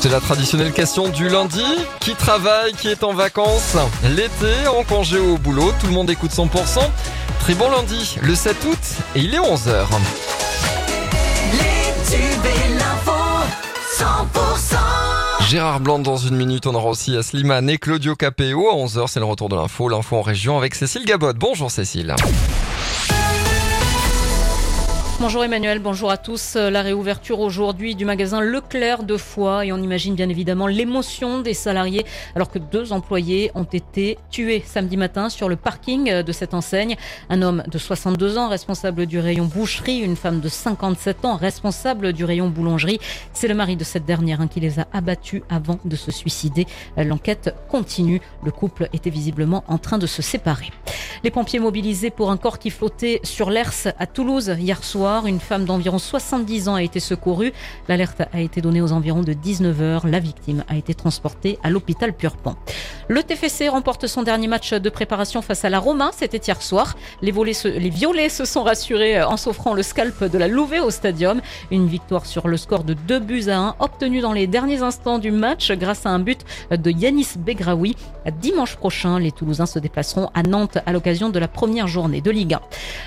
C'est la traditionnelle question du lundi. Qui travaille, qui est en vacances? L'été, en congé ou au boulot, tout le monde écoute 100%. Très bon lundi, le 7 août, et il est 11h. Les tubes et l'info, 100%. Gérard Blanc dans une minute, on aura aussi Slimane et Claudio Capéo. À 11h, c'est le retour de l'info, l'info en région avec Cécile Gabot. Bonjour Cécile. Bonjour Emmanuel, bonjour à tous. La réouverture aujourd'hui du magasin Leclerc de Foix et on imagine bien évidemment l'émotion des salariés alors que deux employés ont été tués samedi matin sur le parking de cette enseigne. Un homme de 62 ans responsable du rayon boucherie, une femme de 57 ans responsable du rayon boulangerie. C'est le mari de cette dernière hein, qui les a abattus avant de se suicider. L'enquête continue. Le couple était visiblement en train de se séparer. Les pompiers mobilisés pour un corps qui flottait sur l'Ers à Toulouse hier soir. Une femme d'environ 70 ans a été secourue. L'alerte a été donnée aux environs de 19h. La victime a été transportée à l'hôpital Purpan. Le TFC remporte son dernier match de préparation face à la Roma. C'était hier soir. Les, les violets se sont rassurés en s'offrant le scalp de la Louvet au stadium. Une victoire sur le score de 2 buts à 1 obtenue dans les derniers instants du match grâce à un but de Yanis Begraoui. Dimanche prochain, les Toulousains se déplaceront à Nantes à l'occasion de la première journée de Ligue 1.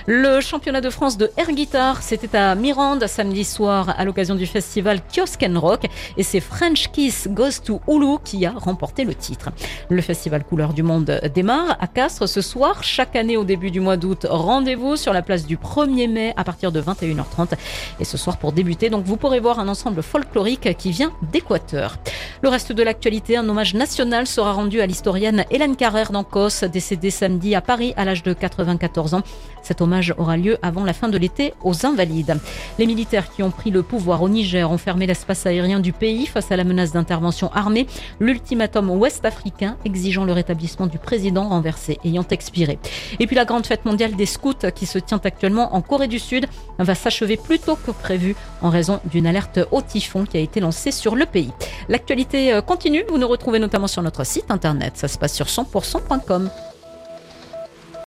Le championnat de France de air guitar, c'était à Mirande samedi soir à l'occasion du festival Kiosque Rock et c'est French Kiss Goes to Hulu qui a remporté le titre. Le festival Couleur du Monde démarre à Castres ce soir. Chaque année au début du mois d'août, rendez-vous sur la place du 1er mai à partir de 21h30. Et ce soir pour débuter, donc vous pourrez voir un ensemble folklorique qui vient d'Équateur. Le reste de l'actualité, un hommage national sera rendu à l'historienne Hélène Carrère d'Ancos, décédée samedi à Paris à l'âge de 94 ans. Cet hommage aura lieu avant la fin de l'été aux Invalides. Les militaires qui ont pris le pouvoir au Niger ont fermé l'espace aérien du pays face à la menace d'intervention armée, l'ultimatum ouest-africain exigeant le rétablissement du président renversé ayant expiré. Et puis la grande fête mondiale des scouts qui se tient actuellement en Corée du Sud va s'achever plus tôt que prévu en raison d'une alerte au typhon qui a été lancée sur le pays. L'actualité euh, continue, vous nous retrouvez notamment sur notre site internet, ça se passe sur 100%.com.